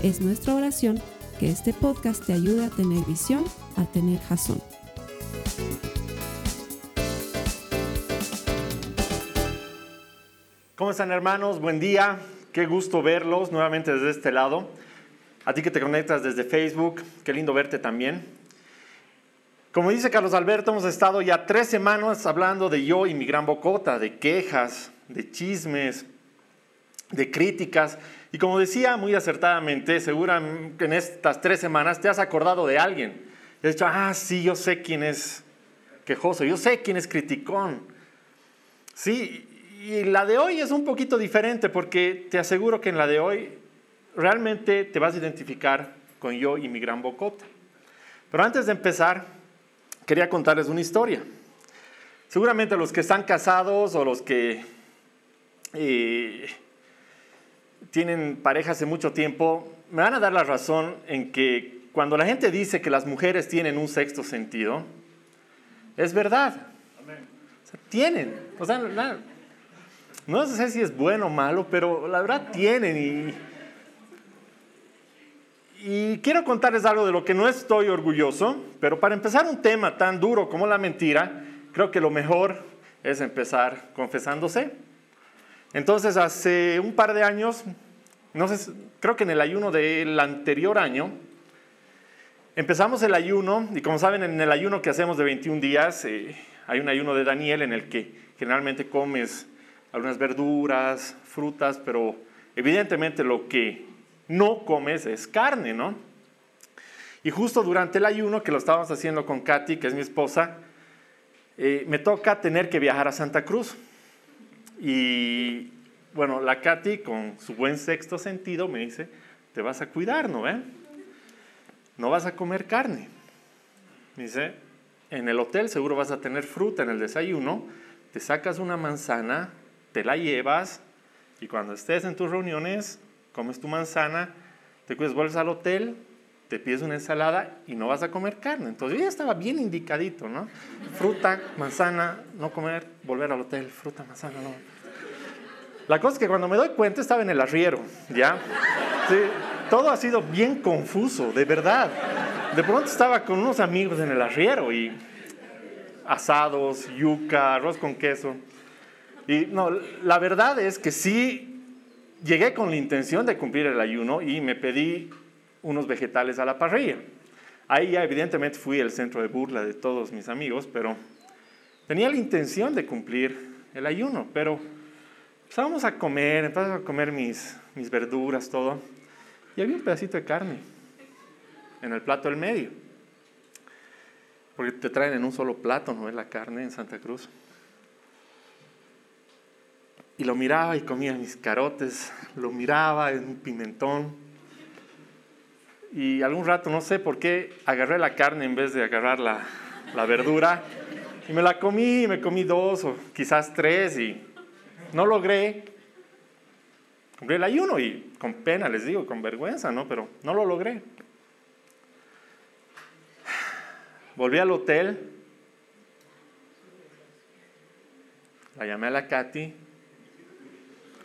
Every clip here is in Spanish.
Es nuestra oración que este podcast te ayude a tener visión, a tener jazón. ¿Cómo están hermanos? Buen día. Qué gusto verlos nuevamente desde este lado. A ti que te conectas desde Facebook, qué lindo verte también. Como dice Carlos Alberto, hemos estado ya tres semanas hablando de yo y mi gran bocota, de quejas, de chismes, de críticas. Y como decía muy acertadamente, seguramente en estas tres semanas te has acordado de alguien. Y has dicho, ah, sí, yo sé quién es quejoso, yo sé quién es criticón. Sí, y la de hoy es un poquito diferente porque te aseguro que en la de hoy realmente te vas a identificar con yo y mi gran bocota. Pero antes de empezar, quería contarles una historia. Seguramente los que están casados o los que eh, tienen pareja hace mucho tiempo, me van a dar la razón en que cuando la gente dice que las mujeres tienen un sexto sentido, es verdad. O sea, tienen. O sea, no sé si es bueno o malo, pero la verdad tienen. Y, y quiero contarles algo de lo que no estoy orgulloso, pero para empezar un tema tan duro como la mentira, creo que lo mejor es empezar confesándose. Entonces, hace un par de años, no sé, creo que en el ayuno del anterior año, empezamos el ayuno, y como saben, en el ayuno que hacemos de 21 días, eh, hay un ayuno de Daniel en el que generalmente comes algunas verduras, frutas, pero evidentemente lo que no comes es carne, ¿no? Y justo durante el ayuno, que lo estábamos haciendo con Katy, que es mi esposa, eh, me toca tener que viajar a Santa Cruz. Y bueno, la Katy, con su buen sexto sentido, me dice, te vas a cuidar, ¿no? Eh? No vas a comer carne. Me dice, en el hotel seguro vas a tener fruta en el desayuno, te sacas una manzana, te la llevas y cuando estés en tus reuniones, comes tu manzana, te cuidas, vuelves al hotel, te pides una ensalada y no vas a comer carne. Entonces yo ya estaba bien indicadito, ¿no? Fruta, manzana, no comer, volver al hotel, fruta, manzana, no. La cosa es que cuando me doy cuenta estaba en el arriero, ¿ya? Sí, todo ha sido bien confuso, de verdad. De pronto estaba con unos amigos en el arriero y asados, yuca, arroz con queso. Y no, la verdad es que sí llegué con la intención de cumplir el ayuno y me pedí unos vegetales a la parrilla. Ahí ya evidentemente fui el centro de burla de todos mis amigos, pero tenía la intención de cumplir el ayuno, pero empezábamos a comer, empezamos a comer mis, mis verduras, todo, y había un pedacito de carne en el plato del medio, porque te traen en un solo plato, ¿no es la carne en Santa Cruz? Y lo miraba y comía mis carotes, lo miraba en un pimentón. Y algún rato, no sé por qué, agarré la carne en vez de agarrar la, la verdura. Y me la comí, me comí dos o quizás tres y no logré. Cumplí el ayuno y con pena les digo, con vergüenza, ¿no? Pero no lo logré. Volví al hotel. La llamé a la Katy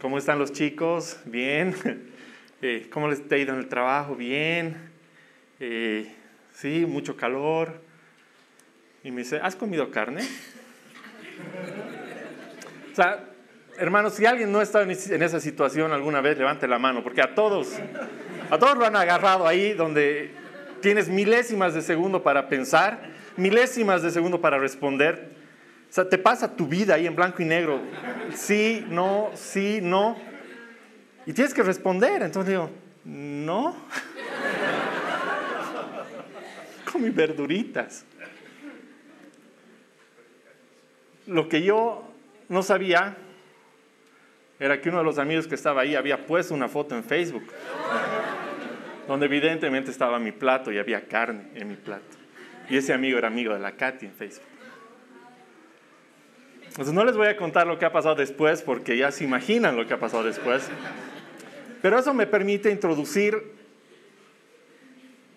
¿Cómo están los chicos? Bien. Eh, ¿Cómo les ha ido en el trabajo? Bien. Eh, sí, mucho calor. Y me dice, ¿has comido carne? O sea, hermanos, si alguien no está en esa situación alguna vez, levante la mano, porque a todos, a todos lo han agarrado ahí donde tienes milésimas de segundo para pensar, milésimas de segundo para responder. O sea, te pasa tu vida ahí en blanco y negro. Sí, no, sí, no. Y tienes que responder. Entonces digo, no. Con mis verduritas. Lo que yo no sabía era que uno de los amigos que estaba ahí había puesto una foto en Facebook. donde evidentemente estaba mi plato y había carne en mi plato. Y ese amigo era amigo de la Katy en Facebook. Entonces no les voy a contar lo que ha pasado después porque ya se imaginan lo que ha pasado después. Pero eso me permite introducir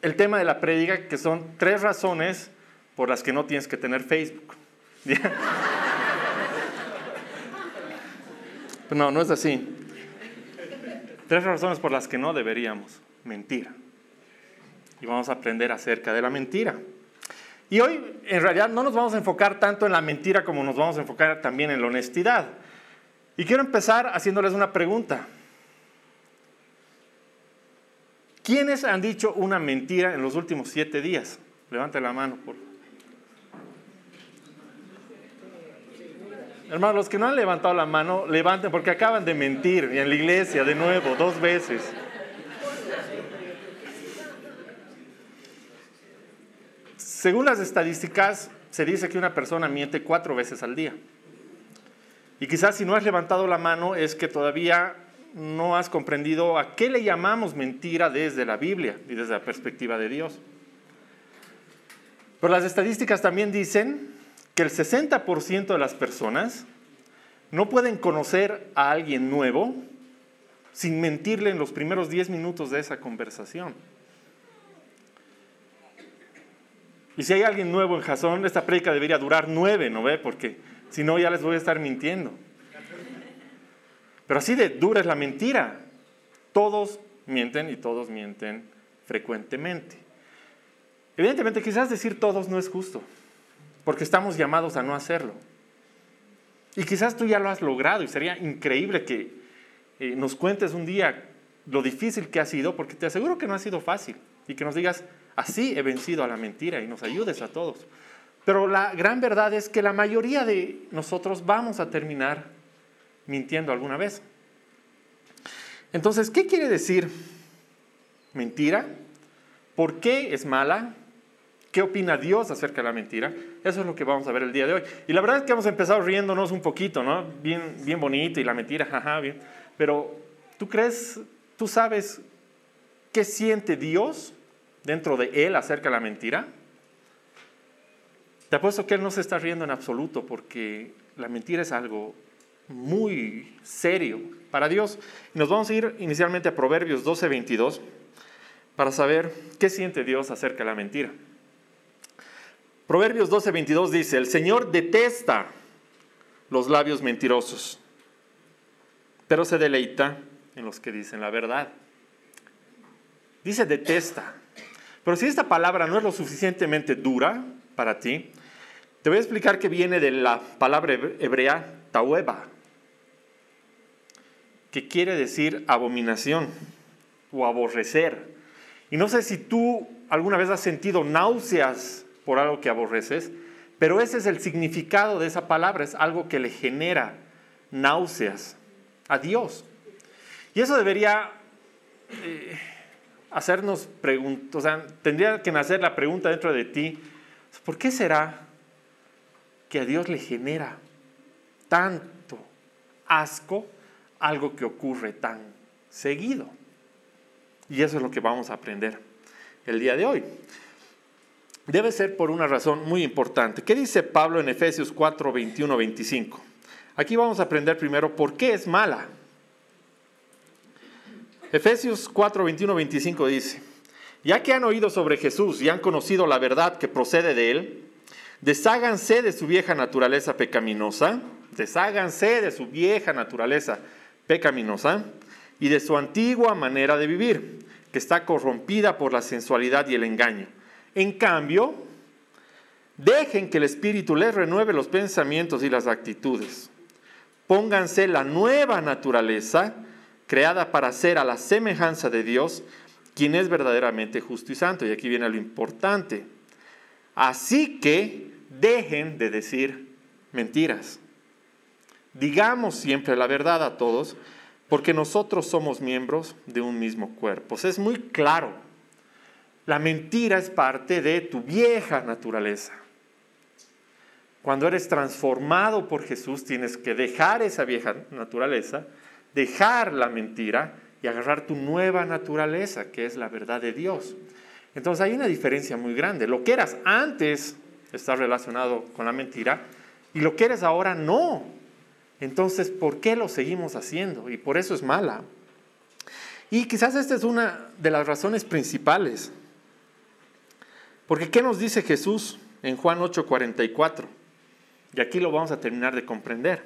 el tema de la prédica, que son tres razones por las que no tienes que tener Facebook. no, no es así. Tres razones por las que no deberíamos mentir. Y vamos a aprender acerca de la mentira. Y hoy en realidad no nos vamos a enfocar tanto en la mentira como nos vamos a enfocar también en la honestidad. Y quiero empezar haciéndoles una pregunta. ¿Quiénes han dicho una mentira en los últimos siete días? Levante la mano, por favor. Hermanos, los que no han levantado la mano, levanten porque acaban de mentir en la iglesia de nuevo, dos veces. Según las estadísticas, se dice que una persona miente cuatro veces al día. Y quizás si no has levantado la mano es que todavía no has comprendido a qué le llamamos mentira desde la Biblia y desde la perspectiva de Dios. Pero las estadísticas también dicen que el 60% de las personas no pueden conocer a alguien nuevo sin mentirle en los primeros 10 minutos de esa conversación. Y si hay alguien nuevo en Jason, esta predica debería durar nueve, ¿no ve? Porque si no ya les voy a estar mintiendo. Pero así de dura es la mentira. Todos mienten y todos mienten frecuentemente. Evidentemente, quizás decir todos no es justo porque estamos llamados a no hacerlo. Y quizás tú ya lo has logrado y sería increíble que eh, nos cuentes un día lo difícil que ha sido, porque te aseguro que no ha sido fácil, y que nos digas, así he vencido a la mentira y nos ayudes a todos. Pero la gran verdad es que la mayoría de nosotros vamos a terminar mintiendo alguna vez. Entonces, ¿qué quiere decir mentira? ¿Por qué es mala? ¿Qué opina Dios acerca de la mentira? Eso es lo que vamos a ver el día de hoy. Y la verdad es que hemos empezado riéndonos un poquito, ¿no? Bien, bien bonito y la mentira, jaja, bien. Pero, ¿tú crees, tú sabes qué siente Dios dentro de Él acerca de la mentira? Te apuesto que Él no se está riendo en absoluto porque la mentira es algo muy serio para Dios. Nos vamos a ir inicialmente a Proverbios 12, 22 para saber qué siente Dios acerca de la mentira. Proverbios 12, 22 dice, el Señor detesta los labios mentirosos, pero se deleita en los que dicen la verdad. Dice detesta. Pero si esta palabra no es lo suficientemente dura para ti, te voy a explicar que viene de la palabra hebrea taueba, que quiere decir abominación o aborrecer. Y no sé si tú alguna vez has sentido náuseas por algo que aborreces, pero ese es el significado de esa palabra, es algo que le genera náuseas a Dios. Y eso debería eh, hacernos preguntas, o sea, tendría que nacer la pregunta dentro de ti, ¿por qué será que a Dios le genera tanto asco algo que ocurre tan seguido? Y eso es lo que vamos a aprender el día de hoy debe ser por una razón muy importante. ¿Qué dice Pablo en Efesios 4, 21, 25? Aquí vamos a aprender primero por qué es mala. Efesios 4, 21, 25 dice, ya que han oído sobre Jesús y han conocido la verdad que procede de él, desháganse de su vieja naturaleza pecaminosa, desháganse de su vieja naturaleza pecaminosa y de su antigua manera de vivir, que está corrompida por la sensualidad y el engaño en cambio, dejen que el Espíritu les renueve los pensamientos y las actitudes. Pónganse la nueva naturaleza creada para ser a la semejanza de Dios, quien es verdaderamente justo y santo. Y aquí viene lo importante. Así que dejen de decir mentiras. Digamos siempre la verdad a todos, porque nosotros somos miembros de un mismo cuerpo. es muy claro la mentira es parte de tu vieja naturaleza. Cuando eres transformado por Jesús, tienes que dejar esa vieja naturaleza, dejar la mentira y agarrar tu nueva naturaleza, que es la verdad de Dios. Entonces hay una diferencia muy grande. Lo que eras antes está relacionado con la mentira y lo que eres ahora no. Entonces, ¿por qué lo seguimos haciendo? Y por eso es mala. Y quizás esta es una de las razones principales. Porque ¿qué nos dice Jesús en Juan 8:44? Y aquí lo vamos a terminar de comprender.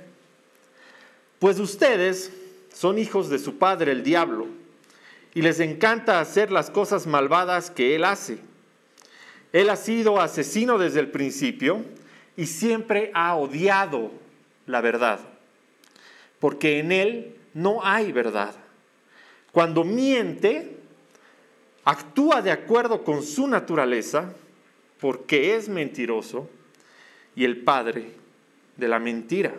Pues ustedes son hijos de su padre el diablo y les encanta hacer las cosas malvadas que él hace. Él ha sido asesino desde el principio y siempre ha odiado la verdad, porque en él no hay verdad. Cuando miente, actúa de acuerdo con su naturaleza, porque es mentiroso y el padre de la mentira.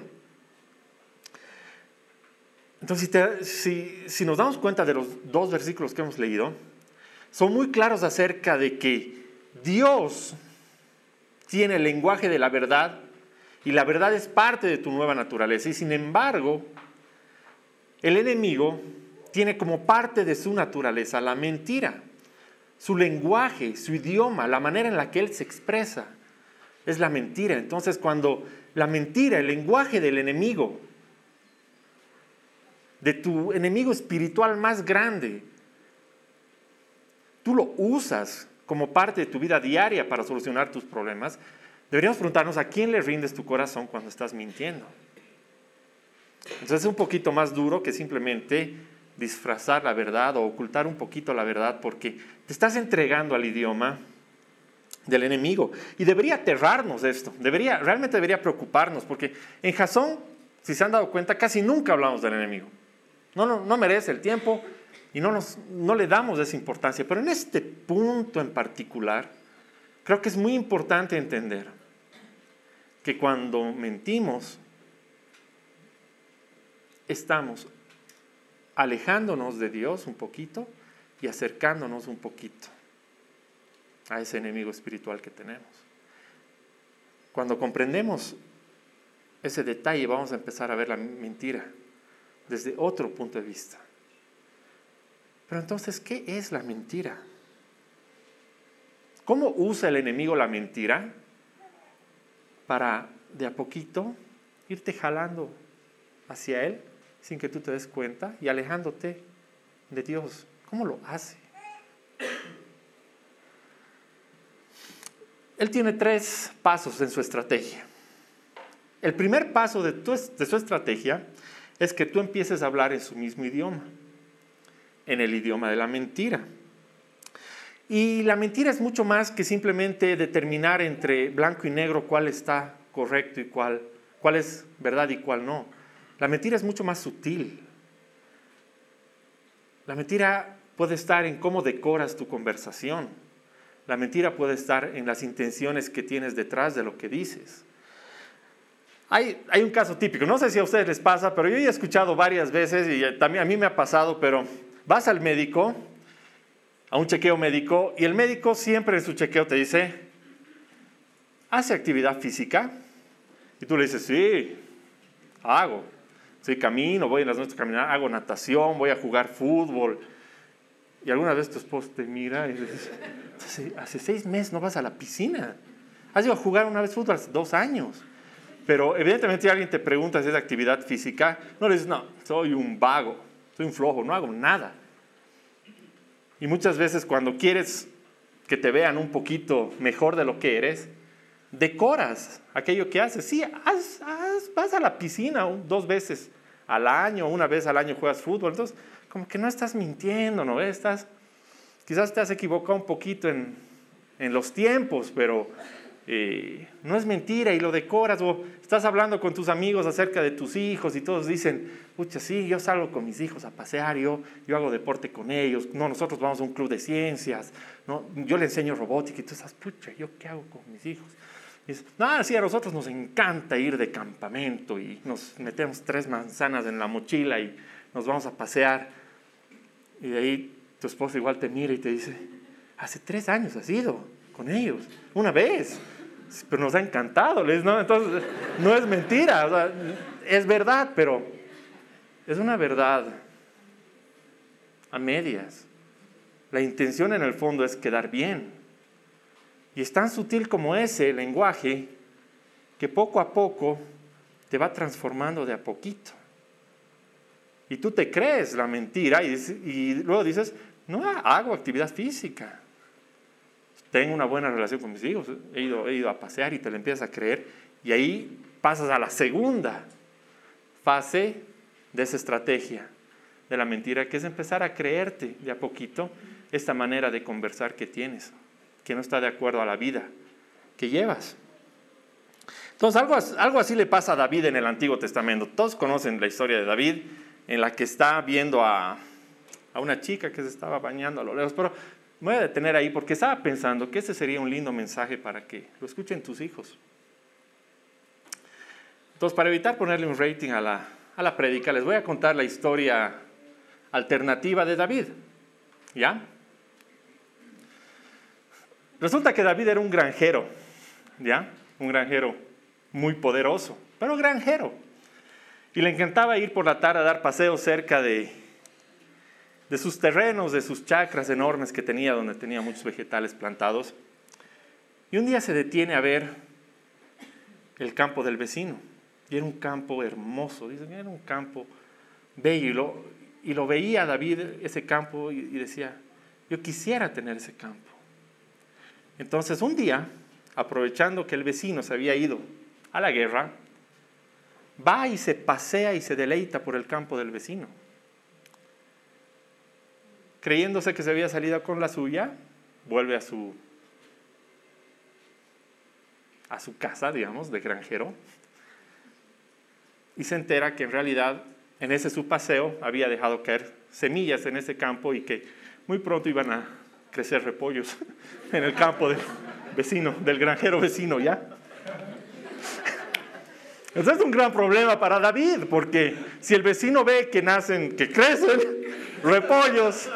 Entonces, si, si, nos damos cuenta de los dos versículos que hemos leído, son muy claros acerca de que Dios tiene el lenguaje de la verdad y la verdad es parte de tu nueva naturaleza. Y sin embargo, el enemigo tiene como parte de su naturaleza la mentira. Su lenguaje, su idioma, la manera en la que él se expresa es la mentira. Entonces cuando la mentira, el lenguaje del enemigo, de tu enemigo espiritual más grande, tú lo usas como parte de tu vida diaria para solucionar tus problemas, deberíamos preguntarnos a quién le rindes tu corazón cuando estás mintiendo. Entonces es un poquito más duro que simplemente disfrazar la verdad o ocultar un poquito la verdad porque te estás entregando al idioma del enemigo. Y debería aterrarnos esto, debería, realmente debería preocuparnos porque en Jasón, si se han dado cuenta, casi nunca hablamos del enemigo. No, no, no merece el tiempo y no, no le damos esa importancia. Pero en este punto en particular, creo que es muy importante entender que cuando mentimos, estamos alejándonos de Dios un poquito y acercándonos un poquito a ese enemigo espiritual que tenemos. Cuando comprendemos ese detalle, vamos a empezar a ver la mentira desde otro punto de vista. Pero entonces, ¿qué es la mentira? ¿Cómo usa el enemigo la mentira para de a poquito irte jalando hacia él sin que tú te des cuenta y alejándote de Dios. ¿Cómo lo hace? Él tiene tres pasos en su estrategia. El primer paso de, de su estrategia es que tú empieces a hablar en su mismo idioma, en el idioma de la mentira. Y la mentira es mucho más que simplemente determinar entre blanco y negro cuál está correcto y cuál, cuál es verdad y cuál no. La mentira es mucho más sutil. La mentira puede estar en cómo decoras tu conversación. La mentira puede estar en las intenciones que tienes detrás de lo que dices. Hay, hay, un caso típico, no sé si a ustedes les pasa, pero yo he escuchado varias veces y también a mí me ha pasado, pero vas al médico, a un chequeo médico, y el médico siempre en su chequeo te dice, ¿hace actividad física? Y tú le dices, sí, hago. Sí, camino, voy en las noches a caminar, hago natación, voy a jugar fútbol. Y alguna vez tu esposo te mira y dices, hace, seis meses no vas a la piscina. Has ido a jugar una vez fútbol hace dos años. Pero evidentemente si alguien te pregunta si es actividad física, no le dices, no, soy un vago, soy un flojo, no hago nada. Y muchas veces cuando quieres que te vean un poquito mejor de lo que eres, decoras aquello que haces. Sí, vas a la piscina dos veces al año, una vez al año juegas fútbol. Entonces, como que no estás mintiendo, ¿no? Estás, quizás te has equivocado un poquito en, en los tiempos, pero eh, no es mentira y lo decoras. O estás hablando con tus amigos acerca de tus hijos y todos dicen, pucha, sí, yo salgo con mis hijos a pasear, yo, yo hago deporte con ellos. No, nosotros vamos a un club de ciencias. ¿no? Yo le enseño robótica y tú estás, pucha, ¿yo qué hago con mis hijos? no, sí, a nosotros nos encanta ir de campamento y nos metemos tres manzanas en la mochila y nos vamos a pasear. Y de ahí tu esposo igual te mira y te dice, hace tres años has ido con ellos, una vez, pero nos ha encantado. ¿no? Entonces, no es mentira, es verdad, pero es una verdad a medias. La intención en el fondo es quedar bien. Y es tan sutil como ese lenguaje que poco a poco te va transformando de a poquito. Y tú te crees la mentira y, luego dices, no hago actividad física. Tengo una buena relación con mis hijos, he ido, he ido a pasear y te lo empiezas a creer. Y ahí pasas a la segunda fase de esa estrategia de la mentira, que es empezar a creerte de a poquito esta manera de conversar que tienes, que no está de acuerdo a la vida que llevas. Entonces, algo, algo así le pasa a David en el Antiguo Testamento. Todos conocen la historia de David en la que está viendo a, una chica que se estaba bañando a lo lejos, pero me voy a detener ahí porque estaba pensando que ese sería un lindo mensaje para que lo escuchen tus hijos. Entonces, para evitar ponerle un rating a la, a la prédica, les voy a contar la historia alternativa de David. ¿Ya? Resulta que David era un granjero, ¿ya? Un granjero muy poderoso, pero granjero. Y le encantaba ir por la tarde a dar paseos cerca de, de sus terrenos, de sus chacras enormes que tenía, donde tenía muchos vegetales plantados. Y un día se detiene a ver el campo del vecino. Y era un campo hermoso, dicen, era un campo bello. Y lo, y lo veía David, ese campo, y decía, yo quisiera tener ese campo. Entonces un día, aprovechando que el vecino se había ido a la guerra, va y se pasea y se deleita por el campo del vecino. Creyéndose que se había salido con la suya, vuelve a su a su casa, digamos, de granjero, y se entera que en realidad en ese su paseo había dejado caer semillas en ese campo y que muy pronto iban a crecer repollos en el campo del vecino, del granjero vecino, ¿ya? Ese es un gran problema para David, porque si el vecino ve que nacen, que crecen repollos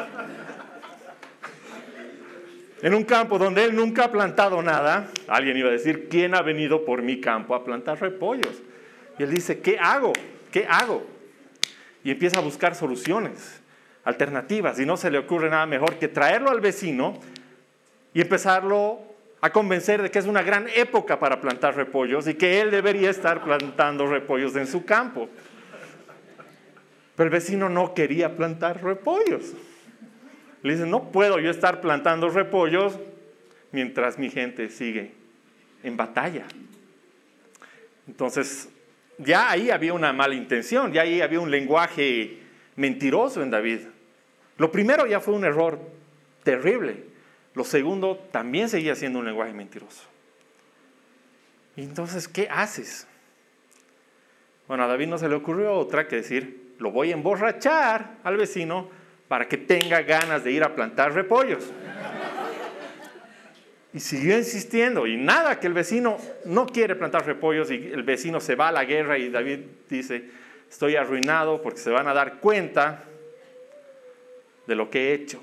en un campo donde él nunca ha plantado nada, alguien iba a decir, ¿quién ha venido por mi campo a plantar repollos? Y él dice, ¿qué hago? ¿Qué hago? Y empieza a buscar soluciones, alternativas, y no se le ocurre nada mejor que traerlo al vecino y empezarlo a convencer de que es una gran época para plantar repollos y que él debería estar plantando repollos en su campo. Pero el vecino no quería plantar repollos. Le dice, no puedo yo estar plantando repollos mientras mi gente sigue en batalla. Entonces, ya ahí había una mala intención, ya ahí había un lenguaje mentiroso en David. Lo primero ya fue un error terrible. Lo segundo también seguía siendo un lenguaje mentiroso. Entonces, ¿qué haces? Bueno, a David no se le ocurrió otra que decir, lo voy a emborrachar al vecino para que tenga ganas de ir a plantar repollos. Y siguió insistiendo, y nada, que el vecino no quiere plantar repollos y el vecino se va a la guerra y David dice, estoy arruinado porque se van a dar cuenta de lo que he hecho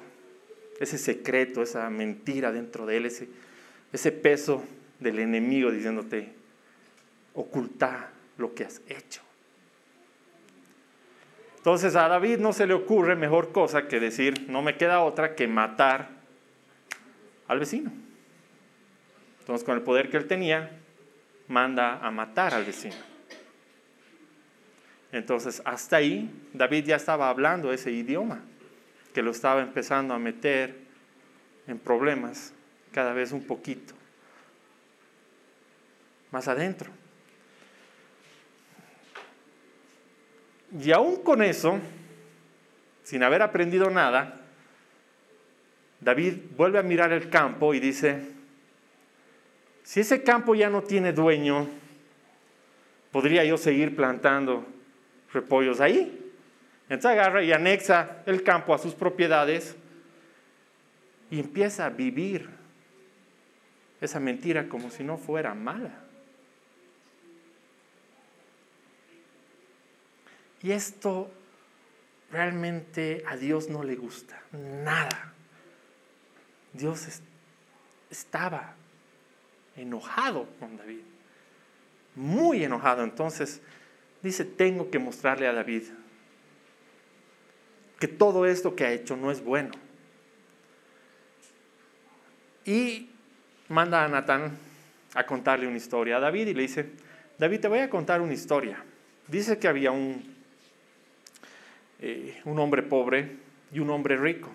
ese secreto, esa mentira dentro de él, ese, ese peso del enemigo diciéndote, oculta lo que has hecho. Entonces a David no se le ocurre mejor cosa que decir, no me queda otra que matar al vecino. Entonces con el poder que él tenía, manda a matar al vecino. Entonces hasta ahí David ya estaba hablando ese idioma que lo estaba empezando a meter en problemas cada vez un poquito más adentro. Y aún con eso, sin haber aprendido nada, David vuelve a mirar el campo y dice, si ese campo ya no tiene dueño, ¿podría yo seguir plantando repollos ahí? Entonces agarra y anexa el campo a sus propiedades y empieza a vivir esa mentira como si no fuera mala. Y esto realmente a Dios no le gusta, nada. Dios estaba enojado con David, muy enojado. Entonces dice, tengo que mostrarle a David que todo esto que ha hecho no es bueno. Y manda a Natán a contarle una historia a David y le dice, David, te voy a contar una historia. Dice que había un, eh, un hombre pobre y un hombre rico.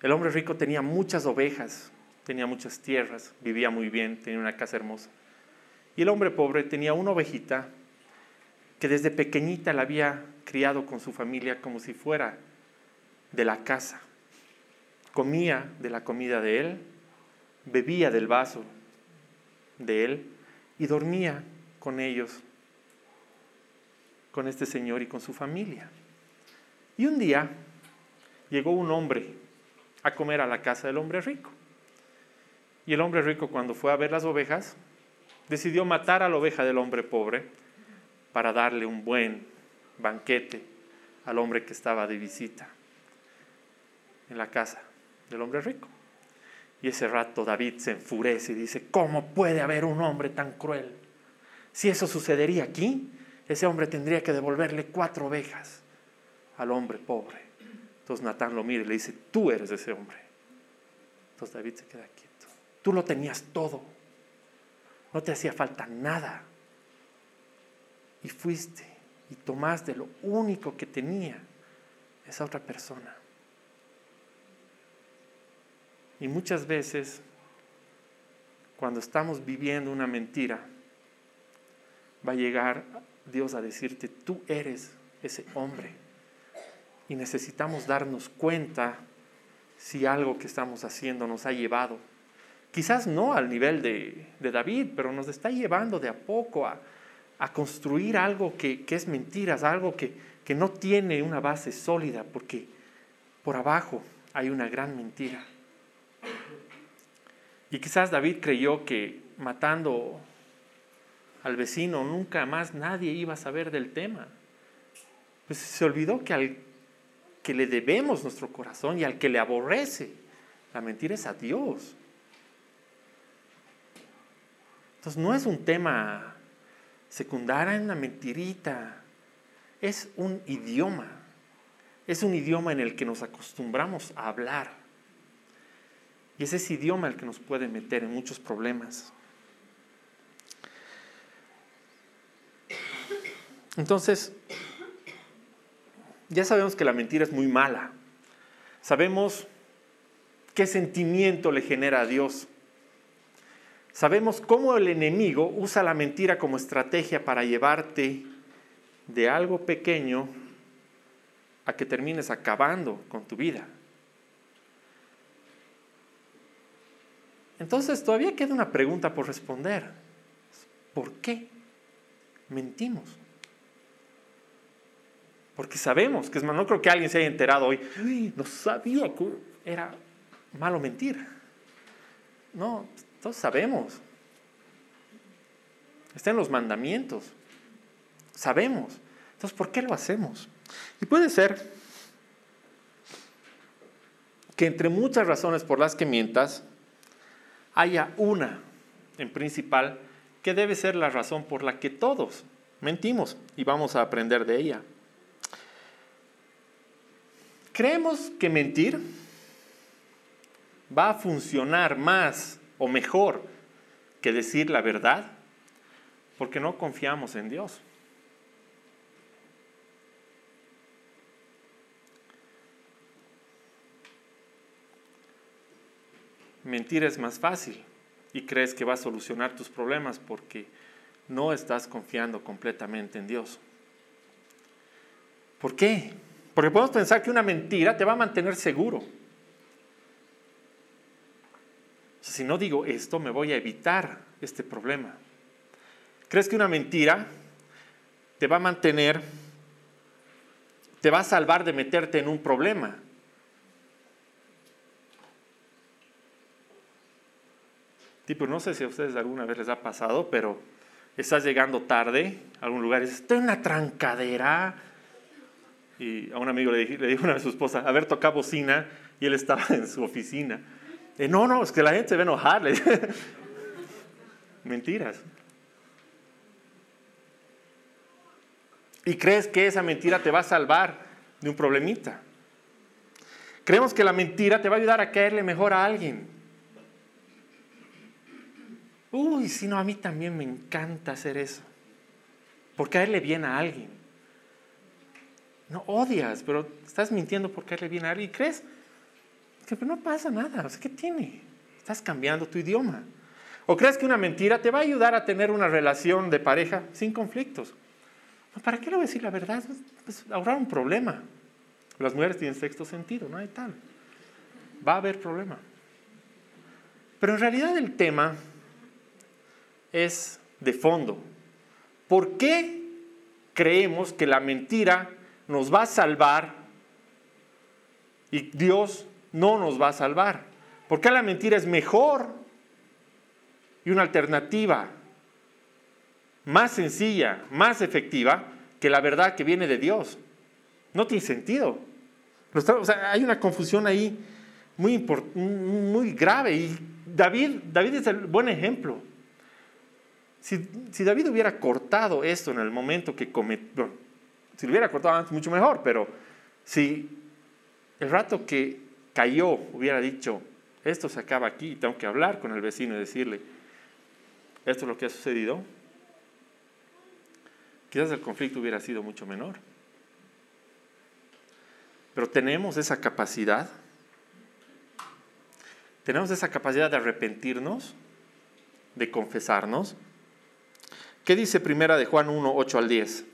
El hombre rico tenía muchas ovejas, tenía muchas tierras, vivía muy bien, tenía una casa hermosa. Y el hombre pobre tenía una ovejita que desde pequeñita la había criado con su familia como si fuera de la casa. Comía de la comida de él, bebía del vaso de él y dormía con ellos, con este señor y con su familia. Y un día llegó un hombre a comer a la casa del hombre rico. Y el hombre rico cuando fue a ver las ovejas, decidió matar a la oveja del hombre pobre para darle un buen banquete al hombre que estaba de visita en la casa del hombre rico. Y ese rato David se enfurece y dice, ¿cómo puede haber un hombre tan cruel? Si eso sucedería aquí, ese hombre tendría que devolverle cuatro ovejas al hombre pobre. Entonces Natán lo mira y le dice, tú eres ese hombre. Entonces David se queda quieto. Tú lo tenías todo. No te hacía falta nada. Y fuiste y tomaste lo único que tenía esa otra persona. Y muchas veces, cuando estamos viviendo una mentira, va a llegar Dios a decirte, tú eres ese hombre. Y necesitamos darnos cuenta si algo que estamos haciendo nos ha llevado. Quizás no al nivel de, David, pero nos está llevando de a poco a, construir algo que, es mentiras, algo que, que no tiene una base sólida, porque por abajo hay una gran mentira. Y quizás David creyó que matando al vecino nunca más nadie iba a saber del tema. Pues se olvidó que al que le debemos nuestro corazón y al que le aborrece la mentira es a Dios. Entonces no es un tema secundario, en una mentirita, es un idioma, es un idioma en el que nos acostumbramos a hablar. Y es ese idioma el que nos puede meter en muchos problemas. Entonces, ya sabemos que la mentira es muy mala. Sabemos qué sentimiento le genera a Dios. Sabemos cómo el enemigo usa la mentira como estrategia para llevarte de algo pequeño a que termines acabando con tu vida. Entonces todavía queda una pregunta por responder. ¿Por qué mentimos? Porque sabemos que es más, no creo que alguien se haya enterado hoy, no sabía que era malo mentir. No, todos sabemos. Está en los mandamientos. Sabemos. Entonces, ¿por qué lo hacemos? Y puede ser que entre muchas razones por las que mientas, haya una en principal que debe ser la razón por la que todos mentimos y vamos a aprender de ella. Creemos que mentir va a funcionar más o mejor que decir la verdad porque no confiamos en Dios. mentir es más fácil y crees que va a solucionar tus problemas porque no estás confiando completamente en Dios. ¿Por qué? Porque podemos pensar que una mentira te va a mantener seguro. si no digo esto, me voy a evitar este problema. ¿Crees que una mentira te va a mantener, te va a salvar de meterte en un problema? Tipo, no sé si a ustedes alguna vez les ha pasado, pero estás llegando tarde a algún lugar y dices, estoy en una trancadera. Y a un amigo le, le dijo una vez a su esposa, a ver, toca bocina, y él estaba en su oficina. Y, no, no, es que la gente se va enojar. Mentiras. Y crees que esa mentira te va a salvar de un problemita. Creemos que la mentira te va a ayudar a caerle mejor a alguien. Uy, si no, a mí también me encanta hacer eso. Por caerle bien a alguien. No odias, pero estás mintiendo por caerle bien a alguien. ¿Y crees? Que no pasa nada. ¿qué tiene? Estás cambiando tu idioma. ¿O crees que una mentira te va a ayudar a tener una relación de pareja sin conflictos? ¿Para qué le voy a decir la verdad? Pues ahorrar un problema. Las mujeres tienen sexto sentido, no hay tal. Va a haber problema. Pero en realidad el tema es de fondo. ¿Por qué creemos que la mentira nos va a salvar y Dios no nos va a salvar? ¿Por qué la mentira es mejor y una alternativa más sencilla, más efectiva que la verdad que viene de Dios? No tiene sentido hay una confusión ahí muy, muy grave. Y David, David es el buen ejemplo. Si, si, David hubiera cortado esto en el momento que cometió, si lo hubiera cortado antes, mucho mejor, pero si el rato que cayó hubiera dicho, esto se acaba aquí, tengo que hablar con el vecino y decirle, esto es lo que ha sucedido, quizás el conflicto hubiera sido mucho menor. Pero tenemos esa capacidad. Tenemos esa capacidad de arrepentirnos, de confesarnos. ¿Qué dice primera de Juan 1, 8 al 10?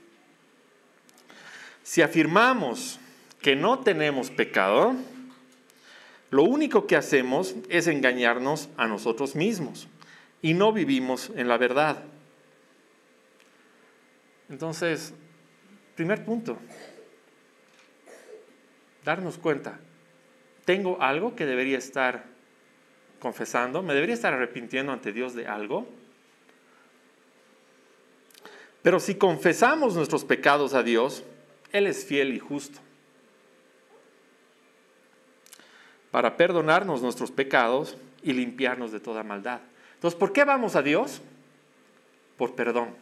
Si afirmamos que no tenemos pecado, lo único que hacemos es engañarnos a nosotros mismos y no vivimos en la verdad. Entonces, primer punto, darnos cuenta, tengo algo que debería estar confesando, me debería estar arrepintiendo ante Dios de algo. Pero si confesamos nuestros pecados a Dios, Él es fiel y justo para perdonarnos nuestros pecados y limpiarnos de toda maldad. Entonces, ¿por qué vamos a Dios? Por perdón,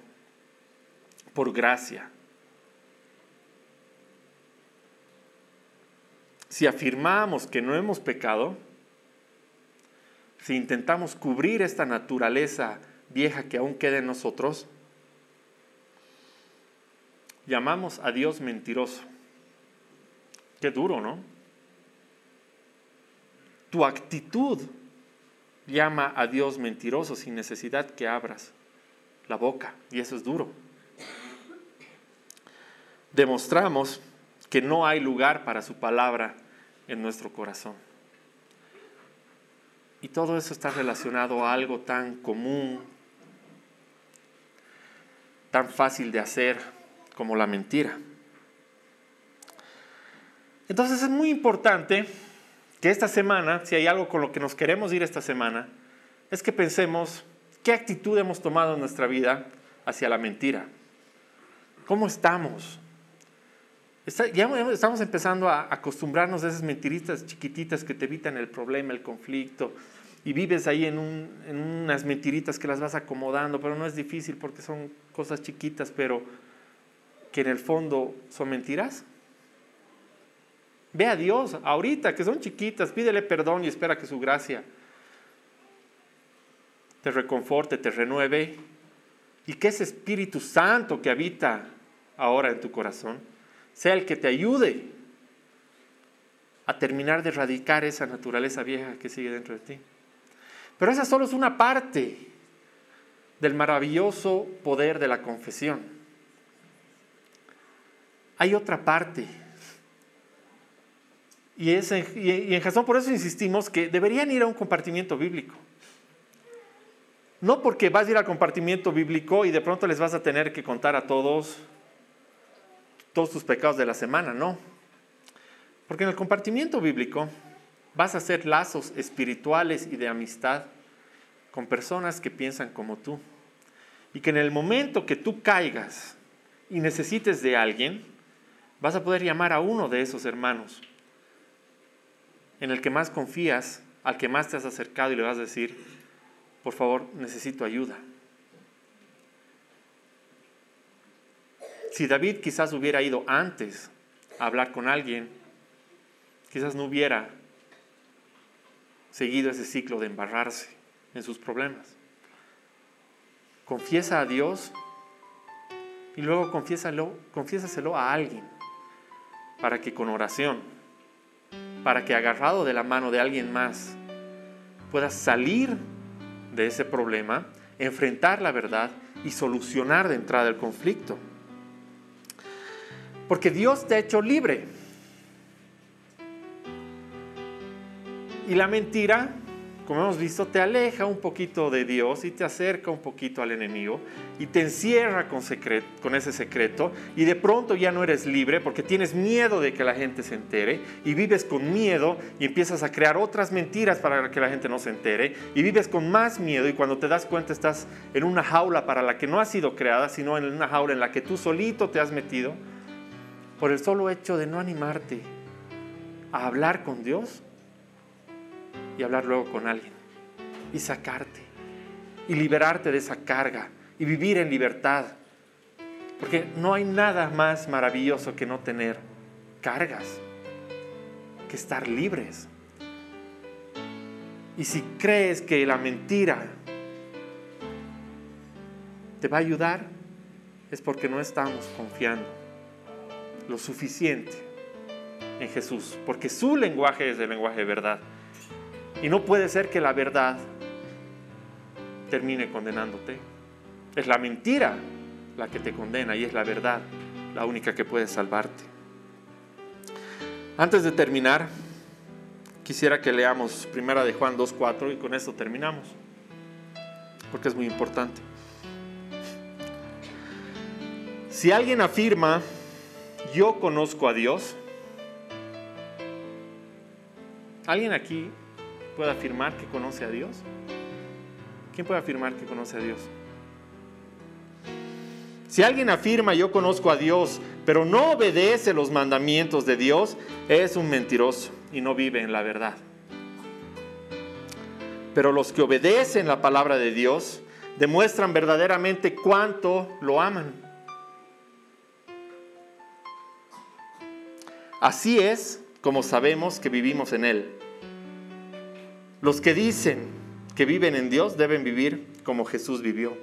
por gracia, si afirmamos que no hemos pecado, si intentamos cubrir esta naturaleza vieja que aún queda en nosotros, llamamos a Dios mentiroso. Qué duro, ¿no? Tu actitud llama a Dios mentiroso sin necesidad que abras la boca, y eso es duro. Demostramos que no hay lugar para su palabra en nuestro corazón. Y todo eso está relacionado a algo tan común, tan fácil de hacer como la mentira. Entonces es muy importante que esta semana, si hay algo con lo que nos queremos ir esta semana, es que pensemos qué actitud hemos tomado en nuestra vida hacia la mentira. ¿Cómo estamos? ya estamos empezando a acostumbrarnos a esas mentiritas chiquititas que te evitan el problema, el conflicto, y vives ahí en, unas mentiritas que las vas acomodando, pero no es difícil porque son cosas chiquitas, pero que en el fondo son mentiras. Ve a Dios ahorita, que son chiquitas, pídele perdón y espera que su gracia te reconforte, te renueve, y que ese Espíritu Santo que habita ahora en tu corazón, sea el que te ayude a terminar de erradicar esa naturaleza vieja que sigue dentro de ti. Pero esa solo es una parte del maravilloso poder de la confesión. Hay otra parte. Y, es y en Jasón por eso insistimos que deberían ir a un compartimiento bíblico. No porque vas a ir al compartimiento bíblico y de pronto les vas a tener que contar a todos todos tus pecados de la semana, no. Porque en el compartimiento bíblico vas a hacer lazos espirituales y de amistad con personas que piensan como tú. Y que en el momento que tú caigas y necesites de alguien, vas a poder llamar a uno de esos hermanos en el que más confías, al que más te has acercado y le vas a decir, por favor, necesito ayuda. Si David quizás hubiera ido antes a hablar con alguien, quizás no hubiera seguido ese ciclo de embarrarse en sus problemas. Confiesa a Dios y luego confiésaselo a alguien para que con oración, para que agarrado de la mano de alguien más puedas salir de ese problema, enfrentar la verdad y solucionar de entrada el conflicto. Porque Dios te ha hecho libre. Y la mentira, como hemos visto, te aleja un poquito de Dios y te acerca un poquito al enemigo y te encierra con, ese secreto y de pronto ya no eres libre porque tienes miedo de que la gente se entere y vives con miedo y empiezas a crear otras mentiras para que la gente no se entere y vives con más miedo y cuando te das cuenta estás en una jaula para la que no ha sido creada, sino en una jaula en la que tú solito te has metido por el solo hecho de no animarte a hablar con Dios y hablar luego con alguien y sacarte y liberarte de esa carga y vivir en libertad. Porque no hay nada más maravilloso que no tener cargas, que estar libres. Y si crees que la mentira te va a ayudar, es porque no estamos confiando lo suficiente en Jesús, porque su lenguaje es el lenguaje de verdad. Y no puede ser que la verdad termine condenándote. Es la mentira la que te condena y es la verdad la única que puede salvarte. Antes de terminar, quisiera que leamos primera de Juan 2.4 y con esto terminamos, porque es muy importante. Si alguien afirma, yo conozco a Dios, ¿alguien aquí puede afirmar que conoce a Dios? ¿Quién puede afirmar que conoce a Dios? Si alguien afirma yo conozco a Dios, pero no obedece los mandamientos de Dios, es un mentiroso y no vive en la verdad. Pero los que obedecen la palabra de Dios demuestran verdaderamente cuánto lo aman. Así es como sabemos que vivimos en Él. Los que dicen que viven en Dios deben vivir como Jesús vivió.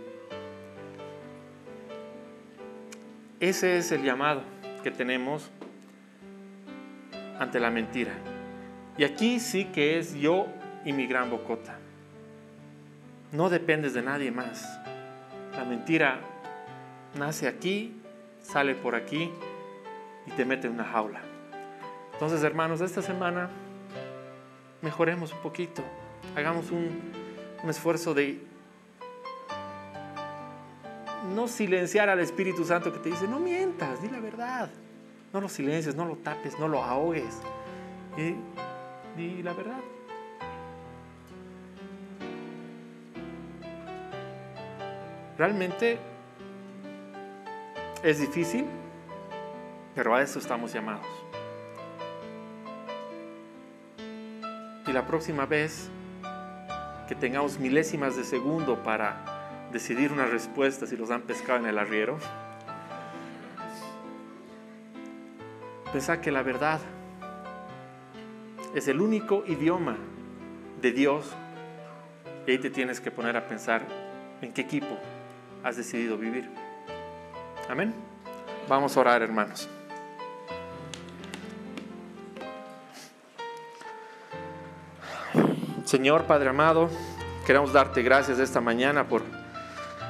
Ese es el llamado que tenemos ante la mentira. Y aquí sí que es yo y mi gran bocota. No dependes de nadie más. La mentira nace aquí, sale por aquí y te mete en una jaula. Entonces, hermanos, esta semana mejoremos un poquito, hagamos un, esfuerzo de no silenciar al Espíritu Santo que te dice, no mientas, di la verdad. No lo silencies, no lo tapes, no lo ahogues. Y, di la verdad. Realmente es difícil, pero a eso estamos llamados. La próxima vez que tengamos milésimas de segundo para decidir una respuesta si los han pescado en el arriero, pensar que la verdad es el único idioma de Dios y ahí te tienes que poner a pensar en qué equipo has decidido vivir. Amén. Vamos a orar, hermanos. Señor Padre amado, queremos darte gracias esta mañana por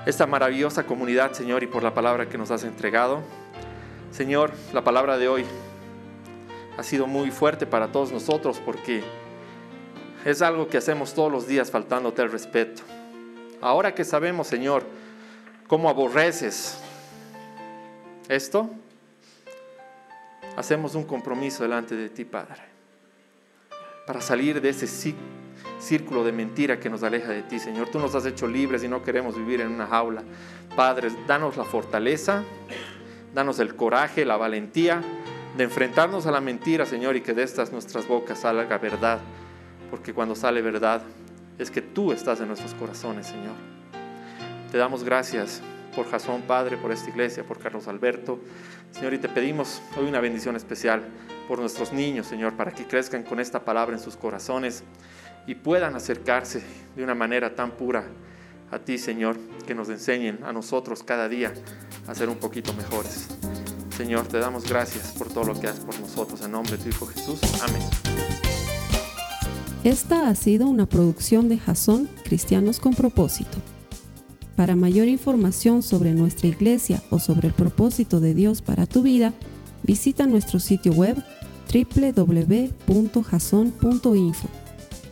esta maravillosa comunidad, Señor, y por la palabra que nos has entregado. Señor, la palabra de hoy ha sido muy fuerte para todos nosotros porque es algo que hacemos todos los días faltándote el respeto. Ahora que sabemos, Señor, cómo aborreces esto, hacemos un compromiso delante de ti, Padre, para salir de ese ciclo círculo de mentira que nos aleja de ti, Señor. Tú nos has hecho libres y no queremos vivir en una jaula. Padre, danos la fortaleza, danos el coraje, la valentía de enfrentarnos a la mentira, Señor, y que de estas nuestras bocas salga verdad. Porque cuando sale verdad es que tú estás en nuestros corazones, Señor. Te damos gracias por Jasón, Padre, por esta iglesia, por Carlos Alberto. Señor, y te pedimos hoy una bendición especial por nuestros niños, Señor, para que crezcan con esta palabra en sus corazones y puedan acercarse de una manera tan pura a ti, Señor, que nos enseñen a nosotros cada día a ser un poquito mejores. Señor, te damos gracias por todo lo que haces por nosotros. En nombre de tu Hijo Jesús. Amén. Esta ha sido una producción de Jason Cristianos con Propósito. Para mayor información sobre nuestra iglesia o sobre el propósito de Dios para tu vida, visita nuestro sitio web www.jason.info.